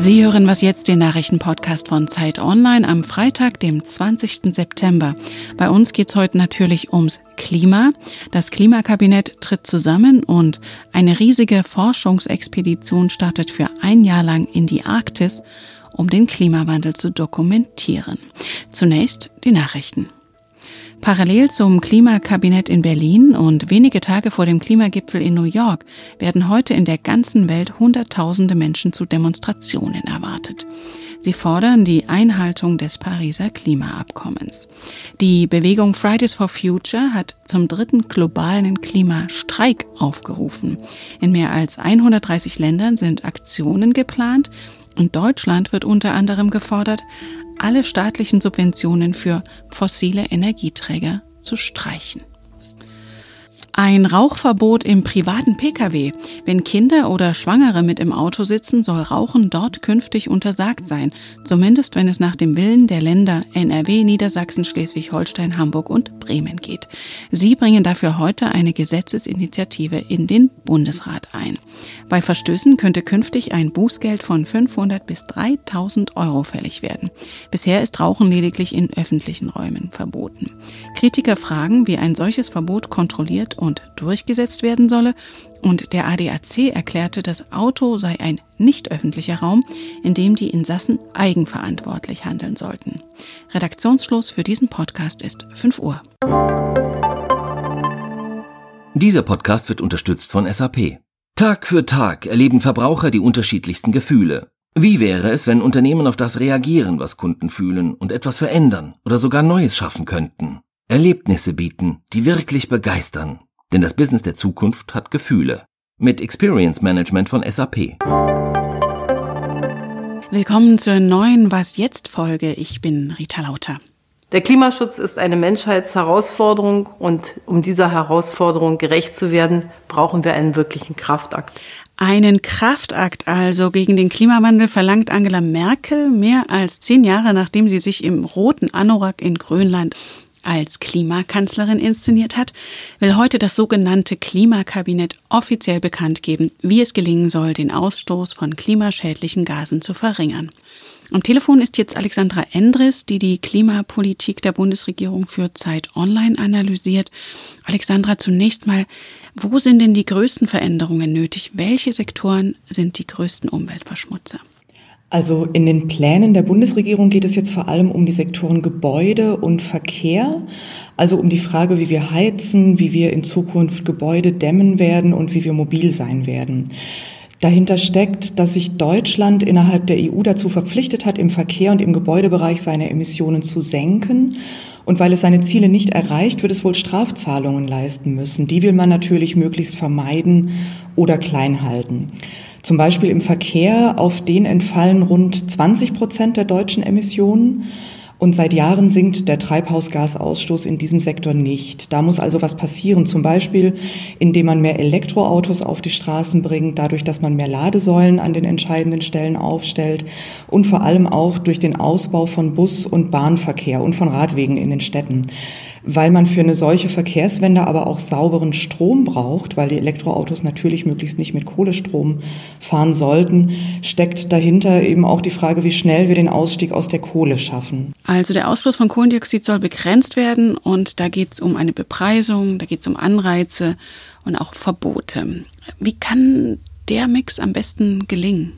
Sie hören was jetzt den Nachrichtenpodcast von Zeit Online am Freitag, dem 20. September. Bei uns geht es heute natürlich ums Klima. Das Klimakabinett tritt zusammen und eine riesige Forschungsexpedition startet für ein Jahr lang in die Arktis, um den Klimawandel zu dokumentieren. Zunächst die Nachrichten. Parallel zum Klimakabinett in Berlin und wenige Tage vor dem Klimagipfel in New York werden heute in der ganzen Welt Hunderttausende Menschen zu Demonstrationen erwartet. Sie fordern die Einhaltung des Pariser Klimaabkommens. Die Bewegung Fridays for Future hat zum dritten globalen Klimastreik aufgerufen. In mehr als 130 Ländern sind Aktionen geplant und Deutschland wird unter anderem gefordert, alle staatlichen Subventionen für fossile Energieträger zu streichen. Ein Rauchverbot im privaten Pkw. Wenn Kinder oder Schwangere mit im Auto sitzen, soll Rauchen dort künftig untersagt sein, zumindest wenn es nach dem Willen der Länder NRW, Niedersachsen, Schleswig-Holstein, Hamburg und Bremen geht. Sie bringen dafür heute eine Gesetzesinitiative in den Bundesrat ein. Bei Verstößen könnte künftig ein Bußgeld von 500 bis 3000 Euro fällig werden. Bisher ist Rauchen lediglich in öffentlichen Räumen verboten. Kritiker fragen, wie ein solches Verbot kontrolliert und und durchgesetzt werden solle, und der ADAC erklärte, das Auto sei ein nicht öffentlicher Raum, in dem die Insassen eigenverantwortlich handeln sollten. Redaktionsschluss für diesen Podcast ist 5 Uhr. Dieser Podcast wird unterstützt von SAP. Tag für Tag erleben Verbraucher die unterschiedlichsten Gefühle. Wie wäre es, wenn Unternehmen auf das reagieren, was Kunden fühlen und etwas verändern oder sogar Neues schaffen könnten? Erlebnisse bieten, die wirklich begeistern. Denn das Business der Zukunft hat Gefühle. Mit Experience Management von SAP. Willkommen zur neuen Was jetzt Folge. Ich bin Rita Lauter. Der Klimaschutz ist eine Menschheitsherausforderung und um dieser Herausforderung gerecht zu werden, brauchen wir einen wirklichen Kraftakt. Einen Kraftakt also gegen den Klimawandel verlangt Angela Merkel mehr als zehn Jahre nachdem sie sich im roten Anorak in Grönland als Klimakanzlerin inszeniert hat, will heute das sogenannte Klimakabinett offiziell bekannt geben, wie es gelingen soll, den Ausstoß von klimaschädlichen Gasen zu verringern. Am Telefon ist jetzt Alexandra Endres, die die Klimapolitik der Bundesregierung für Zeit Online analysiert. Alexandra, zunächst mal, wo sind denn die größten Veränderungen nötig? Welche Sektoren sind die größten Umweltverschmutzer? Also in den Plänen der Bundesregierung geht es jetzt vor allem um die Sektoren Gebäude und Verkehr, also um die Frage, wie wir heizen, wie wir in Zukunft Gebäude dämmen werden und wie wir mobil sein werden. Dahinter steckt, dass sich Deutschland innerhalb der EU dazu verpflichtet hat, im Verkehr und im Gebäudebereich seine Emissionen zu senken. Und weil es seine Ziele nicht erreicht, wird es wohl Strafzahlungen leisten müssen. Die will man natürlich möglichst vermeiden oder klein halten. Zum Beispiel im Verkehr, auf den entfallen rund 20 Prozent der deutschen Emissionen. Und seit Jahren sinkt der Treibhausgasausstoß in diesem Sektor nicht. Da muss also was passieren, zum Beispiel indem man mehr Elektroautos auf die Straßen bringt, dadurch, dass man mehr Ladesäulen an den entscheidenden Stellen aufstellt und vor allem auch durch den Ausbau von Bus- und Bahnverkehr und von Radwegen in den Städten weil man für eine solche Verkehrswende aber auch sauberen Strom braucht, weil die Elektroautos natürlich möglichst nicht mit Kohlestrom fahren sollten, steckt dahinter eben auch die Frage, wie schnell wir den Ausstieg aus der Kohle schaffen. Also der Ausstoß von Kohlendioxid soll begrenzt werden und da geht es um eine Bepreisung, da geht es um Anreize und auch Verbote. Wie kann der Mix am besten gelingen?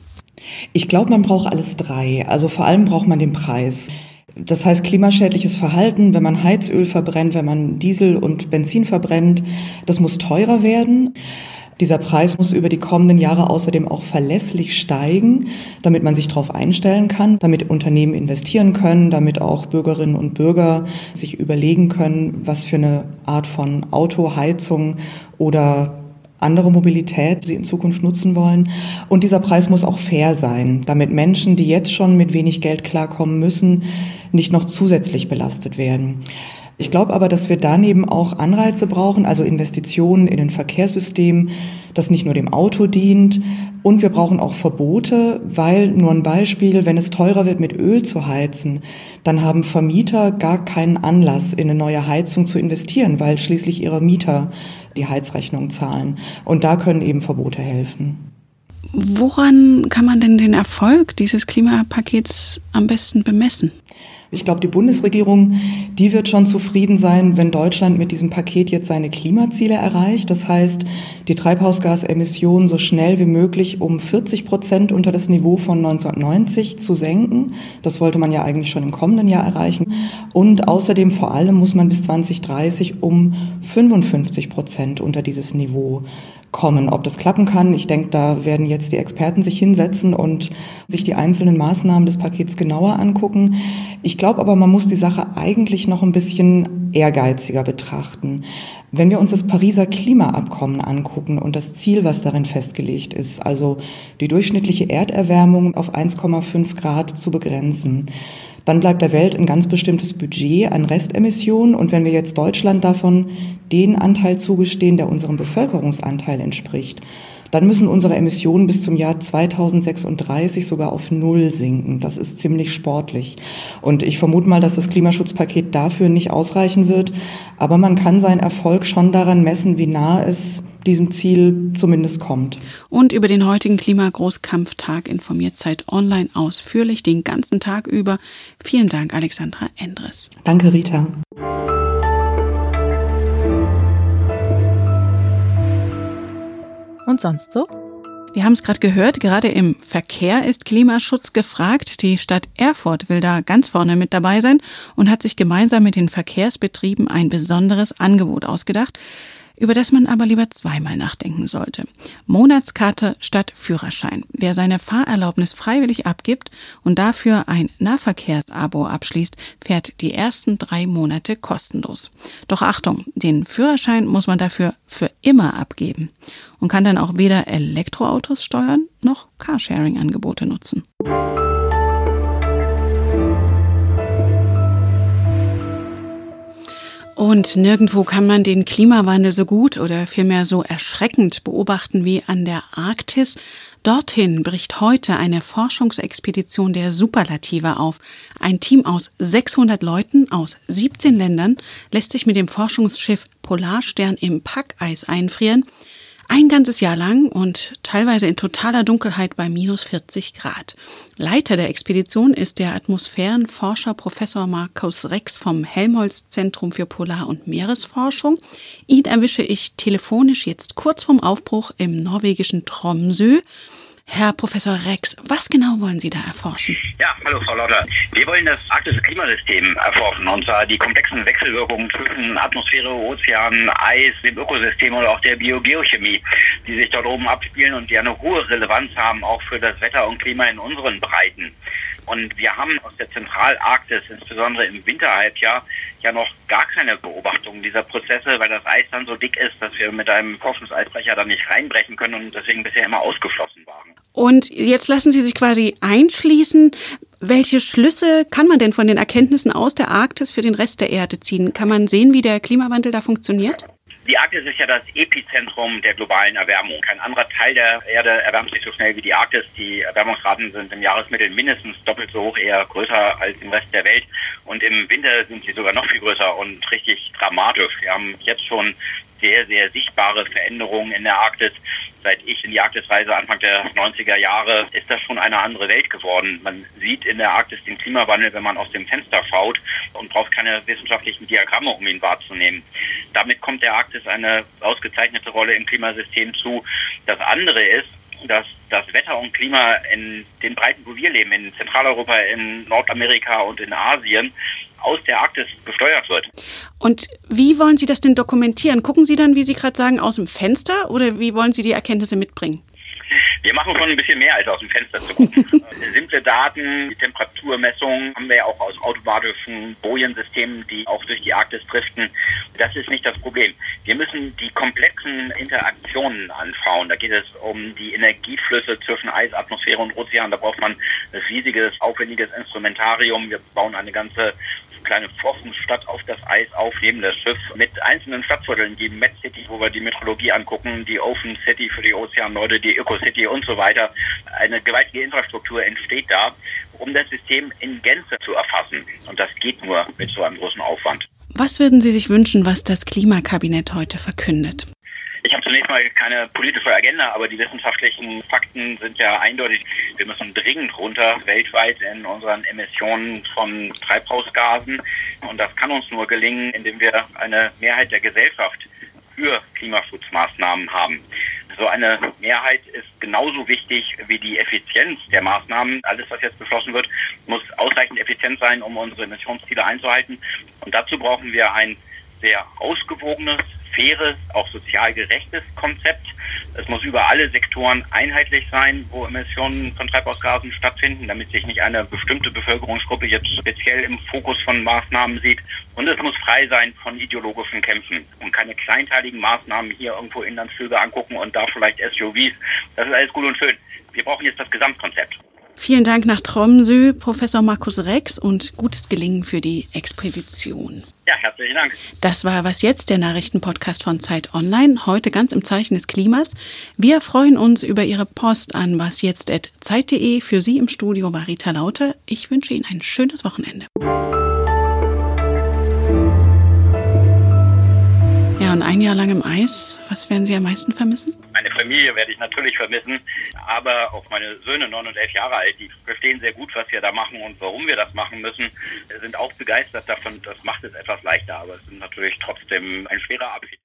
Ich glaube, man braucht alles drei. Also vor allem braucht man den Preis. Das heißt klimaschädliches Verhalten, wenn man Heizöl verbrennt, wenn man Diesel und Benzin verbrennt, das muss teurer werden. Dieser Preis muss über die kommenden Jahre außerdem auch verlässlich steigen, damit man sich darauf einstellen kann, damit Unternehmen investieren können, damit auch Bürgerinnen und Bürger sich überlegen können, was für eine Art von Auto, Heizung oder andere Mobilität sie in Zukunft nutzen wollen. Und dieser Preis muss auch fair sein, damit Menschen, die jetzt schon mit wenig Geld klarkommen müssen, nicht noch zusätzlich belastet werden. Ich glaube aber, dass wir daneben auch Anreize brauchen, also Investitionen in ein Verkehrssystem, das nicht nur dem Auto dient. Und wir brauchen auch Verbote, weil nur ein Beispiel, wenn es teurer wird, mit Öl zu heizen, dann haben Vermieter gar keinen Anlass, in eine neue Heizung zu investieren, weil schließlich ihre Mieter die Heizrechnung zahlen. Und da können eben Verbote helfen. Woran kann man denn den Erfolg dieses Klimapakets am besten bemessen? Ich glaube, die Bundesregierung, die wird schon zufrieden sein, wenn Deutschland mit diesem Paket jetzt seine Klimaziele erreicht. Das heißt, die Treibhausgasemissionen so schnell wie möglich um 40 Prozent unter das Niveau von 1990 zu senken. Das wollte man ja eigentlich schon im kommenden Jahr erreichen. Und außerdem vor allem muss man bis 2030 um 55 Prozent unter dieses Niveau kommen. Ob das klappen kann, ich denke, da werden jetzt die Experten sich hinsetzen und sich die einzelnen Maßnahmen des Pakets genauer angucken. Ich glaube aber, man muss die Sache eigentlich noch ein bisschen ehrgeiziger betrachten. Wenn wir uns das Pariser Klimaabkommen angucken und das Ziel, was darin festgelegt ist, also die durchschnittliche Erderwärmung auf 1,5 Grad zu begrenzen, dann bleibt der Welt ein ganz bestimmtes Budget an Restemissionen. Und wenn wir jetzt Deutschland davon den Anteil zugestehen, der unserem Bevölkerungsanteil entspricht, dann müssen unsere Emissionen bis zum Jahr 2036 sogar auf Null sinken. Das ist ziemlich sportlich. Und ich vermute mal, dass das Klimaschutzpaket dafür nicht ausreichen wird. Aber man kann seinen Erfolg schon daran messen, wie nah es diesem Ziel zumindest kommt. Und über den heutigen Klimagroßkampftag informiert Zeit Online ausführlich den ganzen Tag über. Vielen Dank, Alexandra Endres. Danke, Rita. Und sonst so? Wir haben es gerade gehört, gerade im Verkehr ist Klimaschutz gefragt. Die Stadt Erfurt will da ganz vorne mit dabei sein und hat sich gemeinsam mit den Verkehrsbetrieben ein besonderes Angebot ausgedacht über das man aber lieber zweimal nachdenken sollte. Monatskarte statt Führerschein. Wer seine Fahrerlaubnis freiwillig abgibt und dafür ein Nahverkehrsabo abschließt, fährt die ersten drei Monate kostenlos. Doch Achtung, den Führerschein muss man dafür für immer abgeben und kann dann auch weder Elektroautos steuern noch Carsharing-Angebote nutzen. Und nirgendwo kann man den Klimawandel so gut oder vielmehr so erschreckend beobachten wie an der Arktis. Dorthin bricht heute eine Forschungsexpedition der Superlative auf. Ein Team aus 600 Leuten aus 17 Ländern lässt sich mit dem Forschungsschiff Polarstern im Packeis einfrieren ein ganzes Jahr lang und teilweise in totaler Dunkelheit bei minus 40 Grad. Leiter der Expedition ist der Atmosphärenforscher Professor Markus Rex vom Helmholtz Zentrum für Polar- und Meeresforschung. Ihn erwische ich telefonisch jetzt kurz vorm Aufbruch im norwegischen Tromsø. Herr Professor Rex, was genau wollen Sie da erforschen? Ja, hallo Frau Lauter. Wir wollen das arktische Klimasystem erforschen und zwar die komplexen Wechselwirkungen zwischen Atmosphäre, Ozean, Eis, dem Ökosystem oder auch der Biogeochemie, die sich dort oben abspielen und die eine hohe Relevanz haben, auch für das Wetter und Klima in unseren Breiten. Und wir haben aus der Zentralarktis, insbesondere im Winterhalbjahr, ja noch gar keine Beobachtung dieser Prozesse, weil das Eis dann so dick ist, dass wir mit einem Forschungseisbrecher da nicht reinbrechen können und deswegen bisher immer ausgeschlossen waren. Und jetzt lassen Sie sich quasi einschließen. Welche Schlüsse kann man denn von den Erkenntnissen aus der Arktis für den Rest der Erde ziehen? Kann man sehen, wie der Klimawandel da funktioniert? Die Arktis ist ja das Epizentrum der globalen Erwärmung. Kein anderer Teil der Erde erwärmt sich so schnell wie die Arktis. Die Erwärmungsraten sind im Jahresmittel mindestens doppelt so hoch, eher größer als im Rest der Welt. Und im Winter sind sie sogar noch viel größer und richtig dramatisch. Wir haben jetzt schon sehr, sehr sichtbare Veränderungen in der Arktis. Seit ich in die Arktis reise, Anfang der 90er Jahre, ist das schon eine andere Welt geworden. Man sieht in der Arktis den Klimawandel, wenn man aus dem Fenster schaut und braucht keine wissenschaftlichen Diagramme, um ihn wahrzunehmen. Damit kommt der Arktis eine ausgezeichnete Rolle im Klimasystem zu. Das andere ist, dass das Wetter und Klima in den Breiten, wo wir leben, in Zentraleuropa, in Nordamerika und in Asien, aus der Arktis gesteuert wird. Und wie wollen Sie das denn dokumentieren? Gucken Sie dann, wie Sie gerade sagen, aus dem Fenster oder wie wollen Sie die Erkenntnisse mitbringen? Wir machen schon ein bisschen mehr als aus dem Fenster zu gucken. Simple Daten, die Temperaturmessung haben wir ja auch aus automatischen Bojensystemen, die auch durch die Arktis driften. Das ist nicht das Problem. Wir müssen die komplexen Interaktionen anschauen. Da geht es um die Energieflüsse zwischen Eis, Atmosphäre und Ozean. Da braucht man ein riesiges, aufwendiges Instrumentarium. Wir bauen eine ganze kleine Forschungsstadt auf das Eis auf, neben das Schiff, mit einzelnen Stadtvierteln, die Met City, wo wir die Metrologie angucken, die Ocean City für die Ozeanleute, die Eco City und so weiter. Eine gewaltige Infrastruktur entsteht da, um das System in Gänze zu erfassen. Und das geht nur mit so einem großen Aufwand. Was würden Sie sich wünschen, was das Klimakabinett heute verkündet? Zunächst mal keine politische Agenda, aber die wissenschaftlichen Fakten sind ja eindeutig. Wir müssen dringend runter weltweit in unseren Emissionen von Treibhausgasen. Und das kann uns nur gelingen, indem wir eine Mehrheit der Gesellschaft für Klimaschutzmaßnahmen haben. So eine Mehrheit ist genauso wichtig wie die Effizienz der Maßnahmen. Alles, was jetzt beschlossen wird, muss ausreichend effizient sein, um unsere Emissionsziele einzuhalten. Und dazu brauchen wir ein sehr ausgewogenes, faires, auch sozial gerechtes Konzept. Es muss über alle Sektoren einheitlich sein, wo Emissionen von Treibhausgasen stattfinden, damit sich nicht eine bestimmte Bevölkerungsgruppe jetzt speziell im Fokus von Maßnahmen sieht. Und es muss frei sein von ideologischen Kämpfen und keine kleinteiligen Maßnahmen hier irgendwo Inlandsflüge angucken und da vielleicht SUVs. Das ist alles gut und schön. Wir brauchen jetzt das Gesamtkonzept. Vielen Dank nach Tromsø, Professor Markus Rex und gutes Gelingen für die Expedition. Ja, herzlichen Dank. Das war Was jetzt, der Nachrichtenpodcast von Zeit Online, heute ganz im Zeichen des Klimas. Wir freuen uns über Ihre Post an wasjetzt.zeit.de. Für Sie im Studio war Rita Lauter. Ich wünsche Ihnen ein schönes Wochenende. Ja, und ein Jahr lang im Eis, was werden Sie am meisten vermissen? Meine Familie werde ich natürlich vermissen, aber auch meine Söhne, neun und elf Jahre alt, die verstehen sehr gut, was wir da machen und warum wir das machen müssen, sind auch begeistert davon. Das macht es etwas leichter, aber es ist natürlich trotzdem ein schwerer Abschied.